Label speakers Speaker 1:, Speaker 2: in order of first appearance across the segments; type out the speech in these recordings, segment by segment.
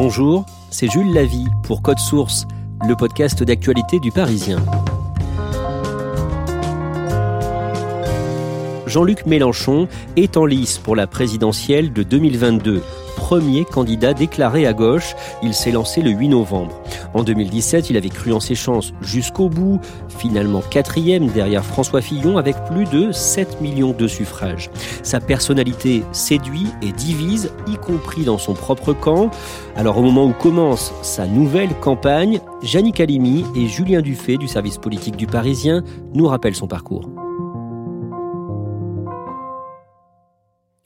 Speaker 1: Bonjour, c'est Jules Lavie pour Code Source, le podcast d'actualité du Parisien. Jean-Luc Mélenchon est en lice pour la présidentielle de 2022 premier candidat déclaré à gauche. Il s'est lancé le 8 novembre. En 2017, il avait cru en ses chances jusqu'au bout, finalement quatrième derrière François Fillon avec plus de 7 millions de suffrages. Sa personnalité séduit et divise, y compris dans son propre camp. Alors au moment où commence sa nouvelle campagne, Jannick Halimi et Julien Dufay du service politique du Parisien nous rappellent son parcours.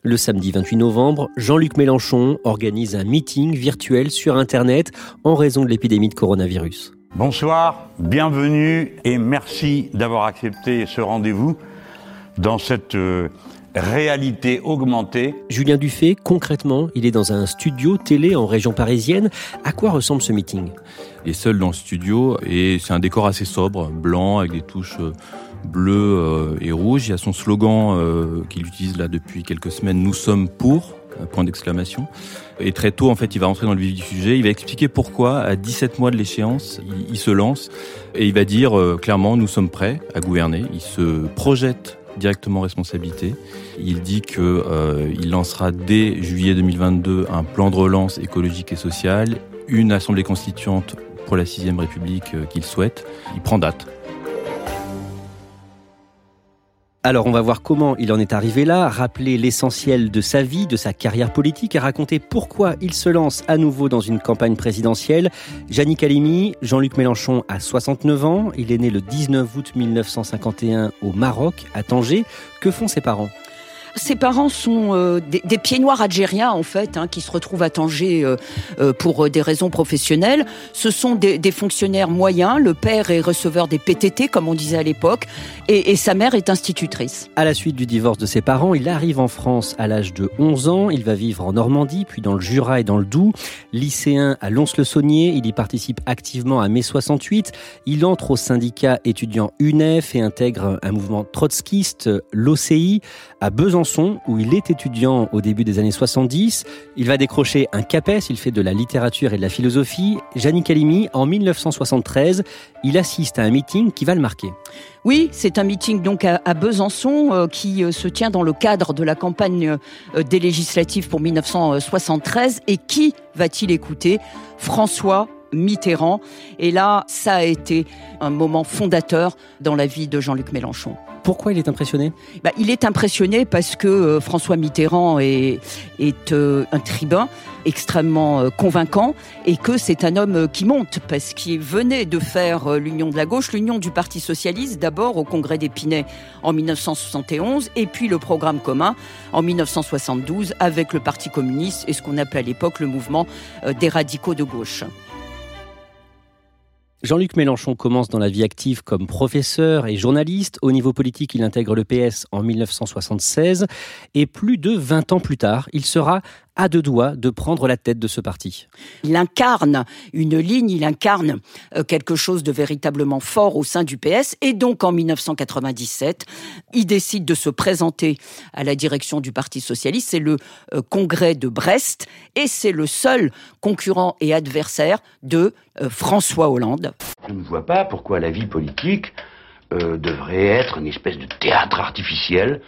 Speaker 1: Le samedi 28 novembre, Jean-Luc Mélenchon organise un meeting virtuel sur Internet en raison de l'épidémie de coronavirus.
Speaker 2: Bonsoir, bienvenue et merci d'avoir accepté ce rendez-vous dans cette euh, réalité augmentée.
Speaker 1: Julien Dufay, concrètement, il est dans un studio télé en région parisienne. À quoi ressemble ce meeting?
Speaker 3: Il est seul dans le studio et c'est un décor assez sobre, blanc avec des touches euh, bleu euh, et rouge. Il y a son slogan euh, qu'il utilise là depuis quelques semaines, Nous sommes pour, point d'exclamation. Et très tôt, en fait, il va rentrer dans le vif du sujet. Il va expliquer pourquoi, à 17 mois de l'échéance, il, se lance et il va dire euh, clairement, nous sommes prêts à gouverner. Il se projette directement responsabilité. Il dit que il lancera dès juillet 2022 un plan de relance écologique et social, une assemblée constituante pour la sixième République qu'il souhaite. Il prend date.
Speaker 1: Alors on va voir comment il en est arrivé là, rappeler l'essentiel de sa vie, de sa carrière politique et raconter pourquoi il se lance à nouveau dans une campagne présidentielle. Jannick Halimi, Jean-Luc Mélenchon a 69 ans, il est né le 19 août 1951 au Maroc, à Tanger. Que font ses parents?
Speaker 4: Ses parents sont euh, des, pieds noirs algériens en fait, hein, qui se retrouvent à Tanger euh, euh, pour des raisons professionnelles. Ce sont des, fonctionnaires moyens. Le père est receveur des PTT, comme on disait à l'époque, et, sa mère est institutrice.
Speaker 1: À la suite du divorce de ses parents, il arrive en France à l'âge de 11 ans. Il va vivre en Normandie, puis dans le Jura et dans le Doubs. Lycéen à Lons-le-Saunier, il y participe activement à mai 68. Il entre au syndicat étudiant UNEF et intègre un mouvement trotskiste, l'OCI, à Besançon où il est étudiant au début des années 70. Il va décrocher un CAPES, il fait de la littérature et de la philosophie. Jannick Halimi, en 1973, il assiste à un meeting qui va le marquer.
Speaker 4: Oui, c'est un meeting donc à, Besançon euh, qui euh, se tient dans le cadre de la campagne euh, des législatives pour 1973. Et qui va-t-il écouter? François Mitterrand. Et là, ça a été un moment fondateur dans la vie de Jean-Luc Mélenchon.
Speaker 1: Pourquoi il est impressionné?
Speaker 4: Bah, Il est impressionné parce que euh, François Mitterrand est, euh, un tribun extrêmement euh, convaincant et que c'est un homme qui monte parce qu'il venait de faire l'union de la gauche, l'union du Parti socialiste, d'abord au congrès d'Épinay en 1971 et puis le programme commun en 1972 avec le Parti communiste et ce qu'on appelait à l'époque le mouvement des radicaux de gauche.
Speaker 1: Jean-Luc Mélenchon commence dans la vie active comme professeur et journaliste. Au niveau politique, il intègre le PS en 1976 et plus de 20 ans plus tard, il sera à deux doigts de prendre la tête de ce parti.
Speaker 4: Il incarne une ligne, il incarne euh, quelque chose de véritablement fort au sein du PS et donc en 1997, il décide de se présenter à la direction du Parti socialiste. C'est le euh, congrès de Brest et c'est le seul concurrent et adversaire de euh, François Hollande.
Speaker 5: Je ne vois pas pourquoi la vie politique devrait être une espèce de théâtre artificiel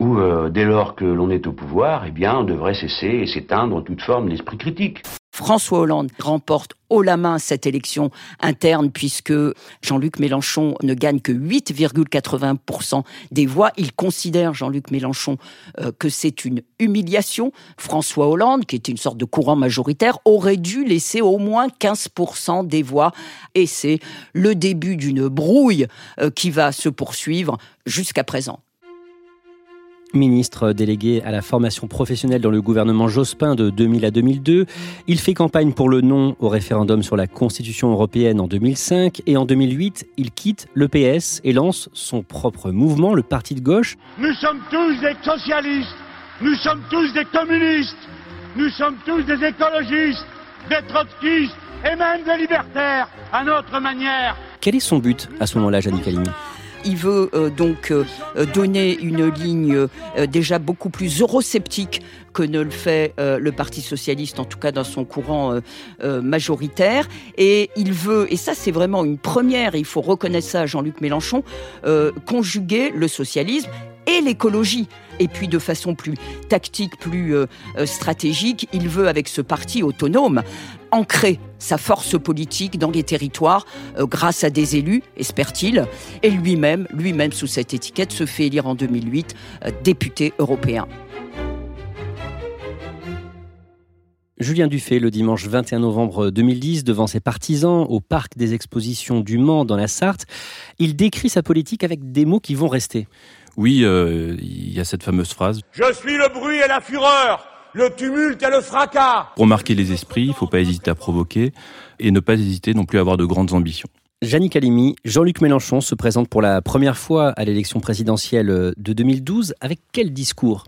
Speaker 5: où, euh, dès lors que l'on est au pouvoir, eh bien, on devrait cesser et s'éteindre toute forme d'esprit critique.
Speaker 4: François Hollande remporte haut la main cette élection interne puisque Jean-Luc Mélenchon ne gagne que 8,80% des voix. Il considère, Jean-Luc Mélenchon, euh, que c'est une humiliation. François Hollande, qui était une sorte de courant majoritaire, aurait dû laisser au moins 15% des voix. Et c'est le début d'une brouille euh, qui va se poursuivre jusqu'à présent
Speaker 1: ministre délégué à la formation professionnelle dans le gouvernement Jospin de 2000 à 2002. Il fait campagne pour le non au référendum sur la Constitution européenne en 2005 et en 2008, il quitte le PS et lance son propre mouvement, le Parti de gauche.
Speaker 6: Nous sommes tous des socialistes, nous sommes tous des communistes, nous sommes tous des écologistes, des trotskistes et même des libertaires à notre manière.
Speaker 1: Quel est son but à ce moment-là, Janine
Speaker 4: Il veut donc donner une ligne déjà beaucoup plus eurosceptique que ne le fait le Parti socialiste, en tout cas dans son courant majoritaire. Et il veut, et ça c'est vraiment une première, il faut reconnaître ça à Jean-Luc Mélenchon, conjuguer le socialisme et l'écologie. Et puis de façon plus tactique, plus euh, euh, stratégique, il veut avec ce parti autonome ancrer sa force politique dans les territoires euh, grâce à des élus, espère-t-il, et lui-même, lui-même sous cette étiquette, se fait élire en 2008 député européen.
Speaker 1: Julien Dufay, le dimanche 21 novembre 2010, devant ses partisans au parc des expositions du Mans dans la Sarthe, il décrit sa politique avec des mots qui vont rester.
Speaker 3: Oui, euh, il y a cette fameuse phrase.
Speaker 6: Je suis le bruit et la fureur, le tumulte et le fracas.
Speaker 3: Pour marquer les esprits, il ne faut pas hésiter à provoquer et ne pas hésiter non plus à avoir de grandes ambitions.
Speaker 1: Jannick Halimi, Jean-Luc Mélenchon se présente pour la première fois à l'élection présidentielle de 2012. Avec quel discours?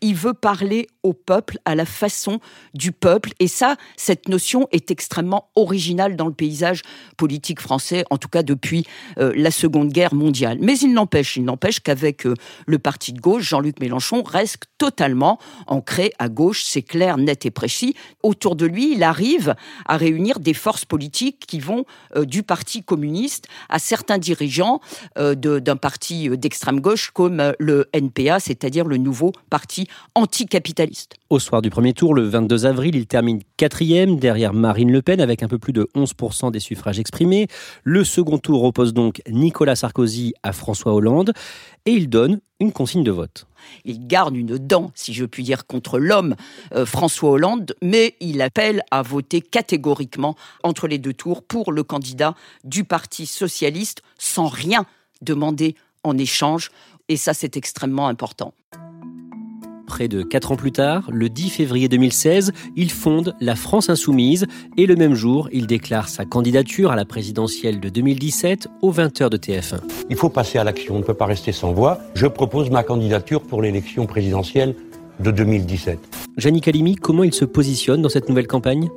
Speaker 4: Il veut parler au peuple, à la façon du peuple. Et ça, cette notion est extrêmement originale dans le paysage politique français, en tout cas depuis euh, la Seconde Guerre mondiale. Mais il n'empêche, il n'empêche qu'avec euh, le parti de gauche, Jean-Luc Mélenchon reste totalement ancré à gauche, c'est clair, net et précis. Autour de lui, il arrive à réunir des forces politiques qui vont euh, du parti communiste à certains dirigeants d'un parti d'extrême gauche comme le NPA, c'est-à-dire le nouveau parti anticapitaliste.
Speaker 1: Au soir du premier tour, le 22 avril, il termine quatrième derrière Marine Le Pen avec un peu plus de 11% des suffrages exprimés. Le second tour oppose donc Nicolas Sarkozy à François Hollande et il donne une consigne de vote.
Speaker 4: Il garde une dent, si je puis dire, contre l'homme euh, François Hollande, mais il appelle à voter catégoriquement entre les deux tours pour le candidat du Parti socialiste sans rien demander en échange. Et ça, c'est extrêmement important.
Speaker 1: Près de quatre ans plus tard, le 10 février 2016, il fonde la France Insoumise et le même jour, il déclare sa candidature à la présidentielle de 2017 aux 20h de TF1.
Speaker 7: Il faut passer à l'action, on ne peut pas rester sans voix. Je propose ma candidature pour l'élection présidentielle de 2017.
Speaker 1: Jannick Kalimi, comment il se positionne dans cette nouvelle campagne?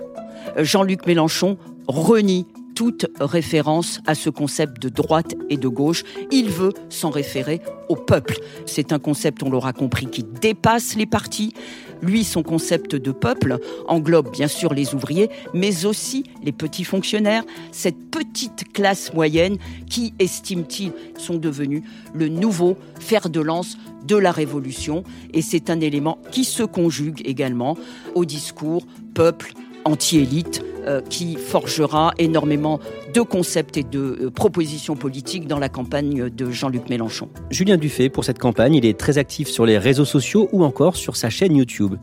Speaker 4: Jean-Luc Mélenchon renie toute référence à ce concept de droite et de gauche. Il veut s'en référer au peuple. C'est un concept, on l'aura compris, qui dépasse les partis. Lui, son concept de peuple englobe bien sûr les ouvriers, mais aussi les petits fonctionnaires, cette petite classe moyenne qui, estime-t-il, sont devenus le nouveau fer de lance de la révolution. Et c'est un élément qui se conjugue également au discours peuple anti-élite euh, qui forgera énormément de concepts et de euh, propositions politiques dans la campagne de Jean-Luc Mélenchon.
Speaker 1: Julien Dufay, pour cette campagne, il est très actif sur les réseaux sociaux ou encore sur sa chaîne YouTube.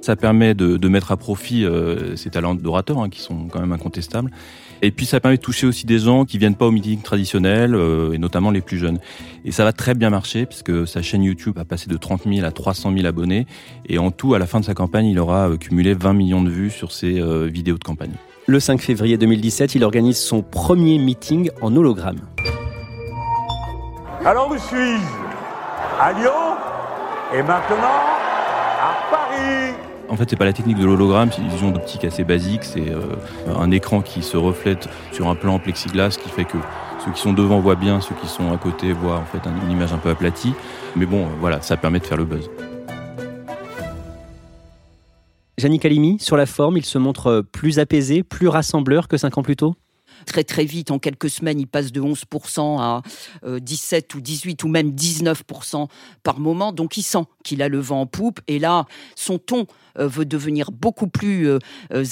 Speaker 3: Ça permet de, mettre à profit euh, ses talents d'orateur, hein, qui sont quand même incontestables. Et puis ça permet de toucher aussi des gens qui viennent pas au meeting traditionnel, euh, et notamment les plus jeunes. Et ça va très bien marcher, puisque sa chaîne YouTube a passé de 30 000 à 300 000 abonnés. Et en tout, à la fin de sa campagne, il aura euh, cumulé 20 millions de vues sur ses vidéos de campagne.
Speaker 1: Le 5 février 2017, il organise son premier meeting en hologramme.
Speaker 6: Alors où suis-je? À Lyon? Et maintenant?
Speaker 3: En fait, c'est pas la technique de l'hologramme, c'est une vision d'optique assez basique. C'est euh, un écran qui se reflète sur un plan plexiglas, qui fait que ceux qui sont devant voient bien, ceux qui sont à côté voient en fait une image un peu aplatie. Mais bon, euh, voilà, ça permet de faire le buzz.
Speaker 1: Yannick Halimi, sur la forme, il se montre plus apaisé, plus rassembleur que cinq ans plus tôt?
Speaker 4: Très très vite, en quelques semaines, il passe de 11% à 17 euh, ou 18 ou même 19% par moment. Donc il sent qu'il a le vent en poupe. Et là, son ton euh, veut devenir beaucoup plus euh,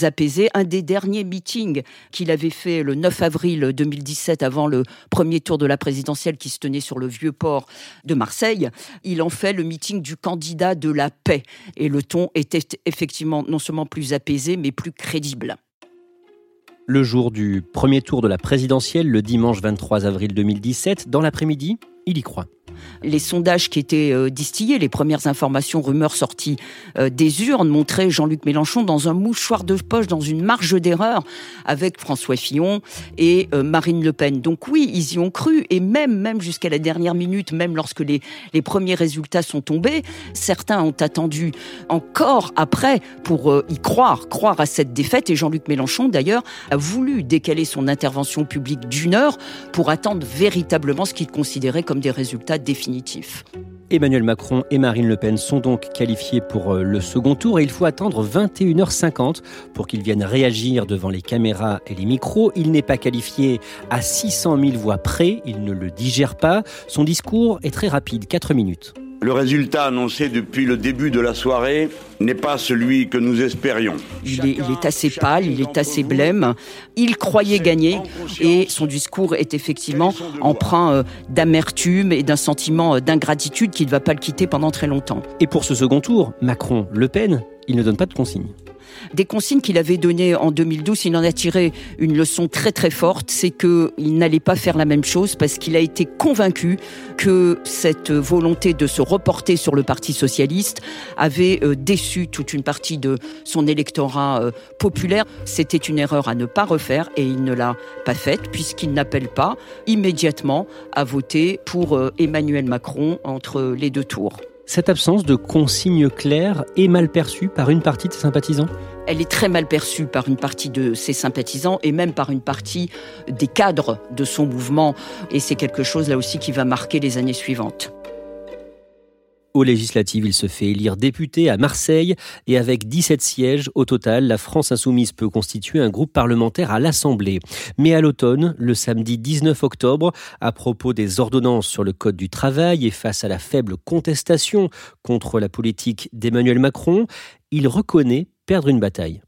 Speaker 4: apaisé. Un des derniers meetings qu'il avait fait le 9 avril 2017, avant le premier tour de la présidentielle qui se tenait sur le vieux port de Marseille, il en fait le meeting du candidat de la paix. Et le ton était effectivement non seulement plus apaisé, mais plus crédible
Speaker 1: le jour du premier tour de la présidentielle, le dimanche 23 avril 2017. Dans l'après-midi, il y croit.
Speaker 4: Les sondages qui étaient euh, distillés, les premières informations, rumeurs sorties euh, des urnes montraient Jean-Luc Mélenchon dans un mouchoir de poche, dans une marge d'erreur, avec François Fillon et euh, Marine Le Pen. Donc oui, ils y ont cru, et même, même jusqu'à la dernière minute, même lorsque les, les premiers résultats sont tombés, certains ont attendu encore après pour y croire, croire à cette défaite, et Jean-Luc Mélenchon, d'ailleurs, a voulu décaler son intervention publique d'une heure pour attendre véritablement ce qu'il considérait comme des résultats
Speaker 1: Emmanuel Macron et Marine Le Pen sont donc qualifiés pour euh, le second tour et il faut attendre 21h50 pour qu'ils viennent réagir devant les caméras et les micros. Il n'est pas qualifié à 600 000 voix près, il ne le digère pas. Son discours est très rapide, 4 minutes.
Speaker 8: Le résultat annoncé depuis le début de la soirée n'est pas celui que nous espérions.
Speaker 4: Il est, il est, assez pâle, il est assez blême. Il croyait gagner et son discours est effectivement empreint euh, d'amertume et d'un sentiment euh, d'ingratitude qui ne va pas le quitter pendant très longtemps.
Speaker 1: Et pour ce second tour, Macron-Le Pen, il ne donne pas de consignes
Speaker 4: des consignes qu'il avait données en 2012, il en a tiré une leçon très très forte, c'est qu'il n'allait pas faire la même chose parce qu'il a été convaincu que cette volonté de se reporter sur le Parti socialiste avait euh, déçu toute une partie de son électorat euh, populaire. C'était une erreur à ne pas refaire et il ne l'a pas faite puisqu'il n'appelle pas immédiatement à voter pour euh, Emmanuel Macron entre les deux tours.
Speaker 1: Cette absence de consignes claires est mal perçue par une partie de ses sympathisants?
Speaker 4: Elle est très mal perçue par une partie de ses sympathisants et même par une partie des cadres de son mouvement. Et c'est quelque chose là aussi qui va marquer les années suivantes.
Speaker 1: Aux législatives, il se fait élire député à Marseille et avec 17 sièges au total, la France insoumise peut constituer un groupe parlementaire à l'Assemblée. Mais à l'automne, le samedi 19 octobre, à propos des ordonnances sur le Code du travail et face à la faible contestation contre la politique d'Emmanuel Macron, il reconnaît perdre une bataille.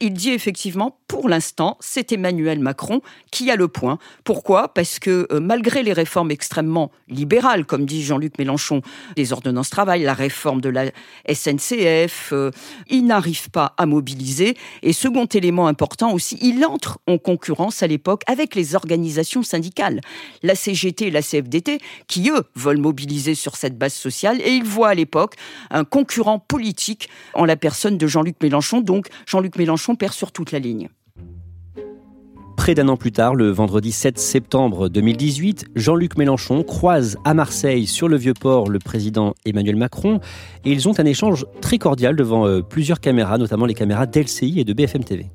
Speaker 4: Il dit effectivement, pour l'instant, c'est Emmanuel Macron qui a le point. Pourquoi? Parce que euh, malgré les réformes extrêmement libérales, comme dit Jean-Luc Mélenchon, les ordonnances travail, la réforme de la SNCF, euh, il n'arrive pas à mobiliser. Et second élément important aussi, il entre en concurrence à l'époque avec les organisations syndicales, la CGT et la CFDT, qui eux veulent mobiliser sur cette base sociale. Et il voit à l'époque un concurrent politique en la personne de Jean-Luc Mélenchon. Donc Jean-Luc Mélenchon perd sur toute la ligne.
Speaker 1: Près d'un an plus tard, le vendredi 7 septembre 2018, Jean-Luc Mélenchon croise à Marseille, sur le Vieux-Port, le président Emmanuel Macron, et ils ont un échange très cordial devant euh, plusieurs caméras, notamment les caméras d'LCI et de BFM TV.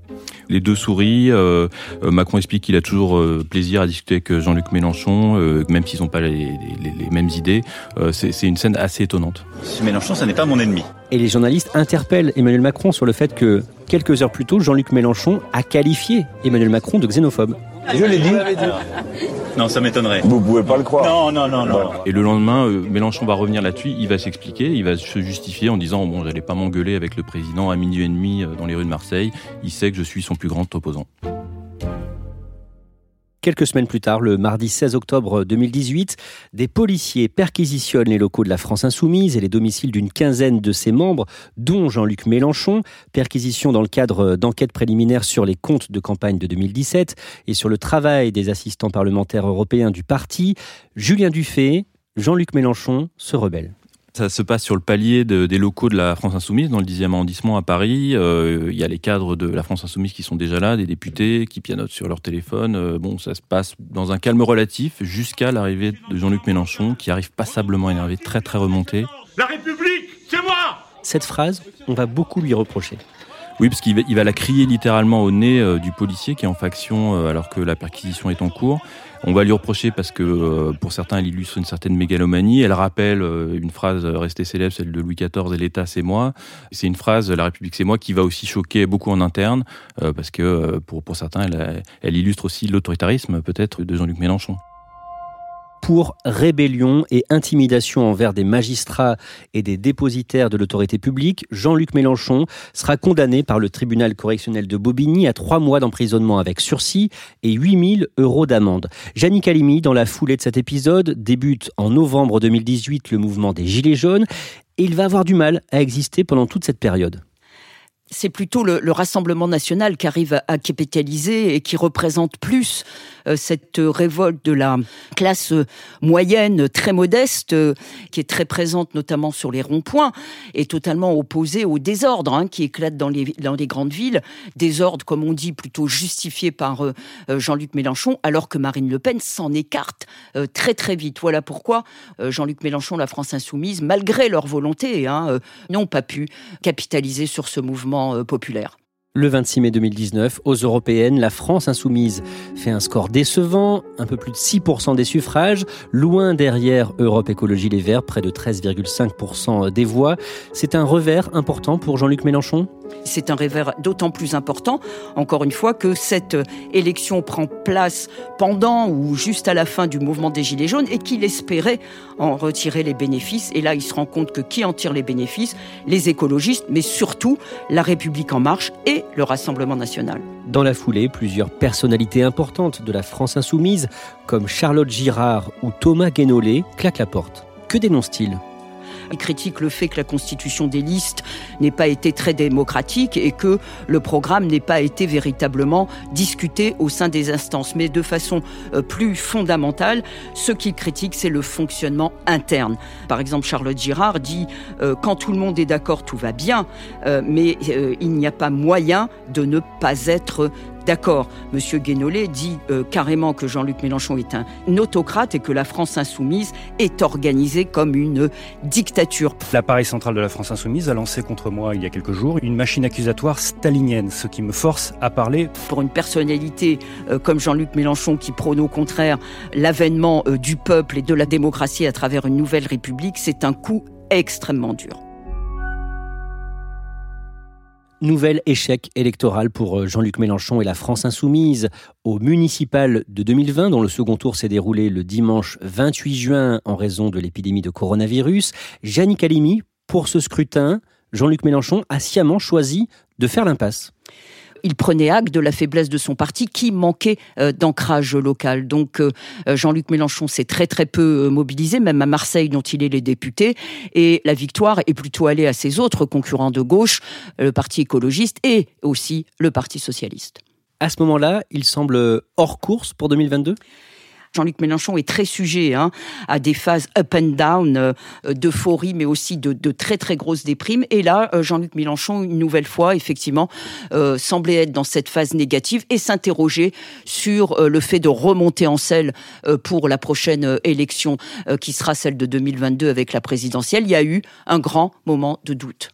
Speaker 3: Les deux souris. Euh, euh, Macron explique qu'il a toujours plaisir à discuter avec Jean-Luc Mélenchon, même s'ils n'ont pas les, mêmes idées. C'est une scène assez étonnante.
Speaker 9: Mélenchon, ça n'est pas mon ennemi.
Speaker 1: Et les journalistes interpellent Emmanuel Macron sur le fait que quelques heures plus tôt, Jean-Luc Mélenchon a qualifié Emmanuel Macron de xénophobe.
Speaker 9: Je l'ai dit. Non, ça m'étonnerait.
Speaker 8: Vous pouvez pas le croire.
Speaker 9: Non, non, non, non.
Speaker 3: Et le lendemain, euh, Mélenchon va revenir là-dessus, il va s'expliquer, il va se justifier en disant bon, j'allais pas m'engueuler avec le président à minuit et demi euh, dans les rues de Marseille. Il sait que je suis son plus grand opposant.
Speaker 1: Quelques semaines plus tard, le mardi 16 octobre 2018, des policiers perquisitionnent les locaux de la France Insoumise et les domiciles d'une quinzaine de ses membres, dont Jean-Luc Mélenchon. Perquisition dans le cadre d'enquêtes préliminaires sur les comptes de campagne de 2017 et sur le travail des assistants parlementaires européens du parti. Julien Dufay, Jean-Luc Mélenchon se rebelle.
Speaker 3: Ça se passe sur le palier des locaux de la France Insoumise, dans le 10e arrondissement à Paris. Euh, il y a les cadres de la France Insoumise qui sont déjà là, des députés qui pianotent sur leur téléphone. Euh, bon, ça se passe dans un calme relatif jusqu'à l'arrivée de Jean-Luc Mélenchon, qui arrive passablement énervé, très très remonté.
Speaker 6: La République, c'est moi
Speaker 1: Cette phrase, on va beaucoup lui reprocher.
Speaker 3: Oui, parce qu'il va, la crier littéralement au nez euh, du policier qui est en faction alors que la perquisition est en cours. On va lui reprocher parce que euh, pour certains, elle illustre une certaine mégalomanie. Elle rappelle euh, une phrase restée célèbre, celle de Louis XIV, et l'État c'est moi. C'est une phrase, la République c'est moi, qui va aussi choquer beaucoup en interne euh, parce que pour, certains, elle illustre aussi l'autoritarisme peut-être de Jean-Luc Mélenchon
Speaker 1: pour rébellion et intimidation envers des magistrats et des dépositaires de l'autorité publique, Jean-Luc Mélenchon sera condamné par le tribunal correctionnel de Bobigny à trois mois d'emprisonnement avec sursis et 8000 euros d'amende. Janine Calimi, dans la foulée de cet épisode, débute en novembre 2018 le mouvement des Gilets jaunes et il va avoir du mal à exister pendant toute cette période.
Speaker 4: C'est plutôt le, Rassemblement national qui arrive à, capitaliser et qui représente plus euh, cette révolte de la classe moyenne très modeste, euh, qui est très présente notamment sur les ronds-points, et totalement opposée au désordre hein, qui éclate dans les, grandes villes. Désordre, comme on dit, plutôt justifié par euh, Jean-Luc Mélenchon, alors que Marine Le Pen s'en écarte très très vite. Voilà pourquoi Jean-Luc Mélenchon, la France insoumise, malgré leur volonté, hein, n'ont pas pu capitaliser sur ce mouvement euh, populaire.
Speaker 1: Le 26 mai 2019, aux européennes, la France insoumise fait un score décevant, un peu plus de 6% des suffrages, loin derrière Europe Écologie Les Verts, près de 13,5% des voix. C'est un revers important pour Jean-Luc Mélenchon?
Speaker 4: C'est un revers d'autant plus important, encore une fois, que cette élection prend place pendant ou juste à la fin du mouvement des Gilets jaunes et qu'il espérait en retirer les bénéfices. Et là, il se rend compte que qui en tire les bénéfices? Les écologistes, mais surtout la République en marche et le Rassemblement national.
Speaker 1: Dans la foulée, plusieurs personnalités importantes de la France insoumise, comme Charlotte Girard ou Thomas Guénolé, claquent la porte. Que dénonce-t-il?
Speaker 4: Il critique le fait que la constitution des listes n'ait pas été très démocratique et que le programme n'ait pas été véritablement discuté au sein des instances. Mais de façon euh, plus fondamentale, ce qu'il critique, c'est le fonctionnement interne. Par exemple, Charlotte Girard dit euh, quand tout le monde est d'accord, tout va bien, euh, mais il n'y a pas moyen de ne pas être D'accord, Monsieur Guénolé dit euh, carrément que Jean-Luc Mélenchon est un autocrate et que la France insoumise est organisée comme une dictature.
Speaker 10: L'appareil central de la France insoumise a lancé contre moi il y a quelques jours une machine accusatoire stalinienne, ce qui me force à parler.
Speaker 4: Pour une personnalité euh, comme Jean-Luc Mélenchon qui prône au contraire l'avènement euh, du peuple et de la démocratie à travers une nouvelle république, c'est un coup extrêmement dur.
Speaker 1: Nouvel échec électoral pour euh, Jean-Luc Mélenchon et la France insoumise au municipal de 2020, dont le second tour s'est déroulé le dimanche 28 juin en raison de l'épidémie de coronavirus. Jannick Halimi, pour ce scrutin, Jean-Luc Mélenchon a sciemment choisi de faire l'impasse
Speaker 4: il prenait acte de la faiblesse de son parti qui manquait euh, d'ancrage local. Donc euh, euh, Jean-Luc Mélenchon s'est très très peu mobilisé, même à Marseille dont il est les députés, et la victoire est plutôt allée à ses autres concurrents de gauche, le Parti écologiste et aussi le Parti socialiste.
Speaker 1: À ce moment-là, il semble hors course pour 2022
Speaker 4: Jean-Luc Mélenchon est très sujet hein, à des phases up and down, euh, d'euphorie, mais aussi de, très très grosses déprimes. Et là, euh, Jean-Luc Mélenchon, une nouvelle fois, effectivement, euh, semblait être dans cette phase négative et s'interroger sur le fait de remonter en selle pour la prochaine élection qui sera celle de 2022 avec la présidentielle. Il y a eu un grand moment de doute.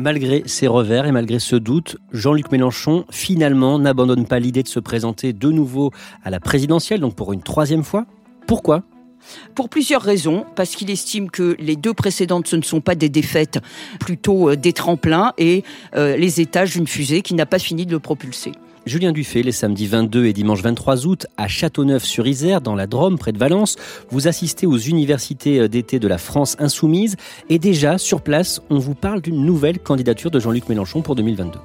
Speaker 1: Malgré ses revers et malgré ce doute, Jean-Luc Mélenchon finalement n'abandonne pas l'idée de se présenter de nouveau à la présidentielle, donc pour une troisième fois. Pourquoi?
Speaker 4: Pour plusieurs raisons, parce qu'il estime que les deux précédentes, ce ne sont pas des défaites, plutôt euh, des tremplins et euh, les étages d'une fusée qui n'a pas fini de le propulser.
Speaker 1: Julien Dufay, les samedis 22 et dimanche 23 août, à Châteauneuf-sur-Isère, dans la Drôme, près de Valence, vous assistez aux universités d'été de la France insoumise. Et déjà, sur place, on vous parle d'une nouvelle candidature de Jean-Luc Mélenchon pour 2022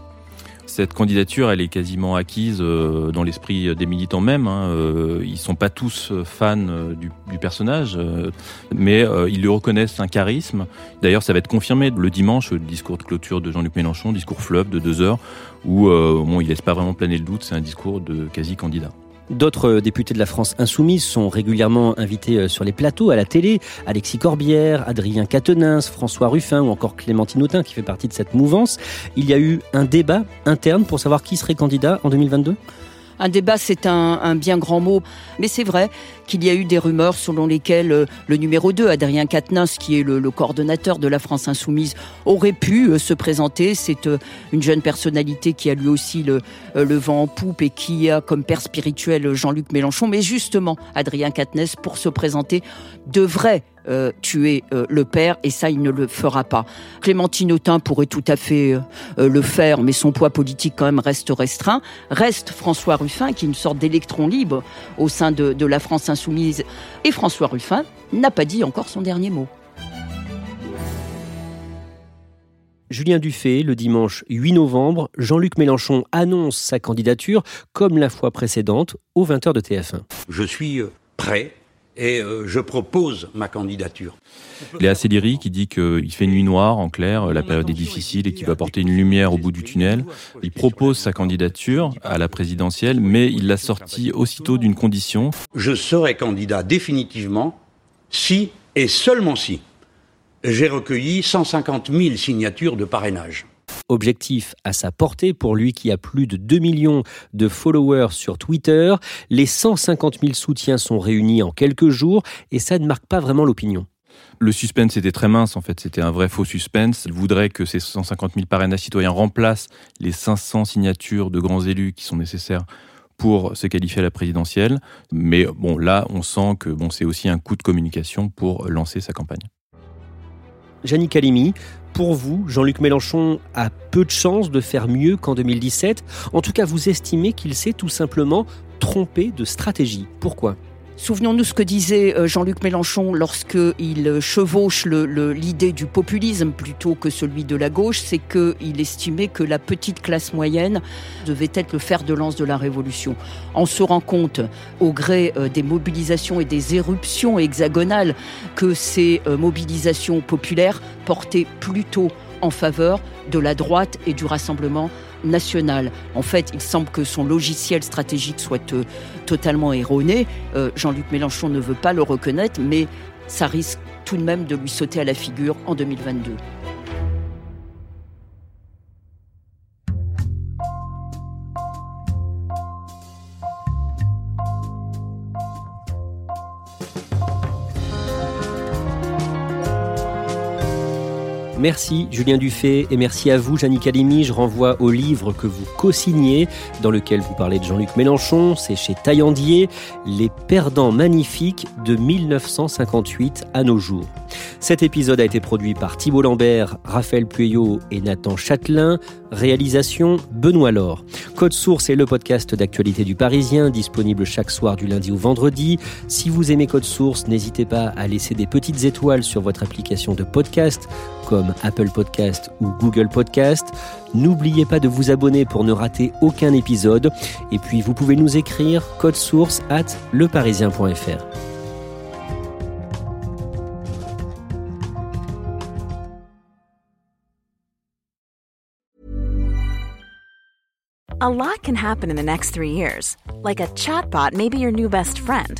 Speaker 3: cette candidature, elle est quasiment acquise euh, dans l'esprit des militants même. Hein. Euh, ils sont pas tous fans euh, du, personnage, mais ils lui reconnaissent un charisme. D'ailleurs, ça va être confirmé le dimanche, le discours de clôture de Jean-Luc Mélenchon, discours fleuve de deux heures, où bon, il laisse pas vraiment planer le doute. C'est un discours de quasi candidat.
Speaker 1: D'autres députés de la France insoumise sont régulièrement invités euh, sur les plateaux, à la télé. Alexis Corbière, Adrien Quatennens, François Ruffin ou encore Clémentine Autain qui fait partie de cette mouvance. Il y a eu un débat interne pour savoir qui serait candidat en 2022
Speaker 4: un débat, c'est un, bien grand mot, mais c'est vrai qu'il y a eu des rumeurs selon lesquelles euh, le numéro 2, Adrien Quatennens, qui est le, coordonnateur de la France Insoumise, aurait pu euh, se présenter. C'est euh, une jeune personnalité qui a lui aussi le, le vent en poupe et qui a comme père spirituel Jean-Luc Mélenchon. Mais justement, Adrien Quatennens, pour se présenter, devrait euh, tuer euh, le père et ça il ne le fera pas. Clémentine Autain pourrait tout à fait euh, le faire mais son poids politique quand même reste restreint. Reste François Ruffin qui est une sorte d'électron libre au sein de, de la France insoumise et François Ruffin n'a pas dit encore son dernier mot.
Speaker 1: Julien Dufay, le dimanche 8 novembre, Jean-Luc Mélenchon annonce sa candidature, comme la fois précédente, aux 20h de TF1.
Speaker 7: Je suis prêt et euh, je propose ma candidature.
Speaker 3: Léa Céleri qui dit qu'il fait nuit noire, en clair, la période est difficile et qu'il va apporter une lumière au bout du tunnel. Il propose sa candidature à la présidentielle, mais il l'a sorti aussitôt d'une condition.
Speaker 7: Je serai candidat définitivement si et seulement si j'ai recueilli 150 000 signatures de parrainage.
Speaker 1: Objectif à sa portée pour lui qui a plus de 2 millions de followers sur Twitter. Les 150 000 soutiens sont réunis en quelques jours et ça ne marque pas vraiment l'opinion.
Speaker 3: Le suspense était très mince en fait, c'était un vrai faux suspense. Il voudrait que ces 150 000 parrainages citoyens remplacent les 500 signatures de grands élus qui sont nécessaires pour se qualifier à la présidentielle. Mais bon, là, on sent que bon, c'est aussi un coup de communication pour lancer sa campagne.
Speaker 1: Janine Calimi, pour vous, Jean-Luc Mélenchon a peu de chances de faire mieux qu'en 2017. En tout cas, vous estimez qu'il s'est tout simplement trompé de stratégie. Pourquoi?
Speaker 4: Souvenons-nous ce que disait euh, Jean-Luc Mélenchon lorsqu'il chevauche l'idée du populisme plutôt que celui de la gauche, c'est qu'il estimait que la petite classe moyenne devait être le fer de lance de la révolution. On se rend compte, au gré euh, des mobilisations et des éruptions hexagonales, que ces euh, mobilisations populaires portaient plutôt en faveur de la droite et du Rassemblement En fait, il semble que son logiciel stratégique soit euh, totalement erroné. Euh, Jean-Luc Mélenchon ne veut pas le reconnaître, mais ça risque tout de même de lui sauter à la figure en 2022.
Speaker 1: Merci Julien Dufay et merci à vous Jannick Calimi. Je renvoie au livre que vous co-signez dans lequel vous parlez de Jean-Luc Mélenchon. C'est chez Taillandier, Les perdants magnifiques de 1958 à nos jours. Cet épisode a été produit par Thibault Lambert, Raphaël Pueyo et Nathan Châtelain. Réalisation Benoît Laure. Code Source est le podcast d'actualité du Parisien, disponible chaque soir du lundi au vendredi. Si vous aimez Code Source, n'hésitez pas à laisser des petites étoiles sur votre application de podcast comme Apple Podcast ou Google Podcast. N'oubliez pas de vous abonner pour ne rater aucun épisode. Et puis vous pouvez nous écrire code source at leparisien.fr.
Speaker 11: A lot can happen in the next three years. Like a chatbot may be your new best friend.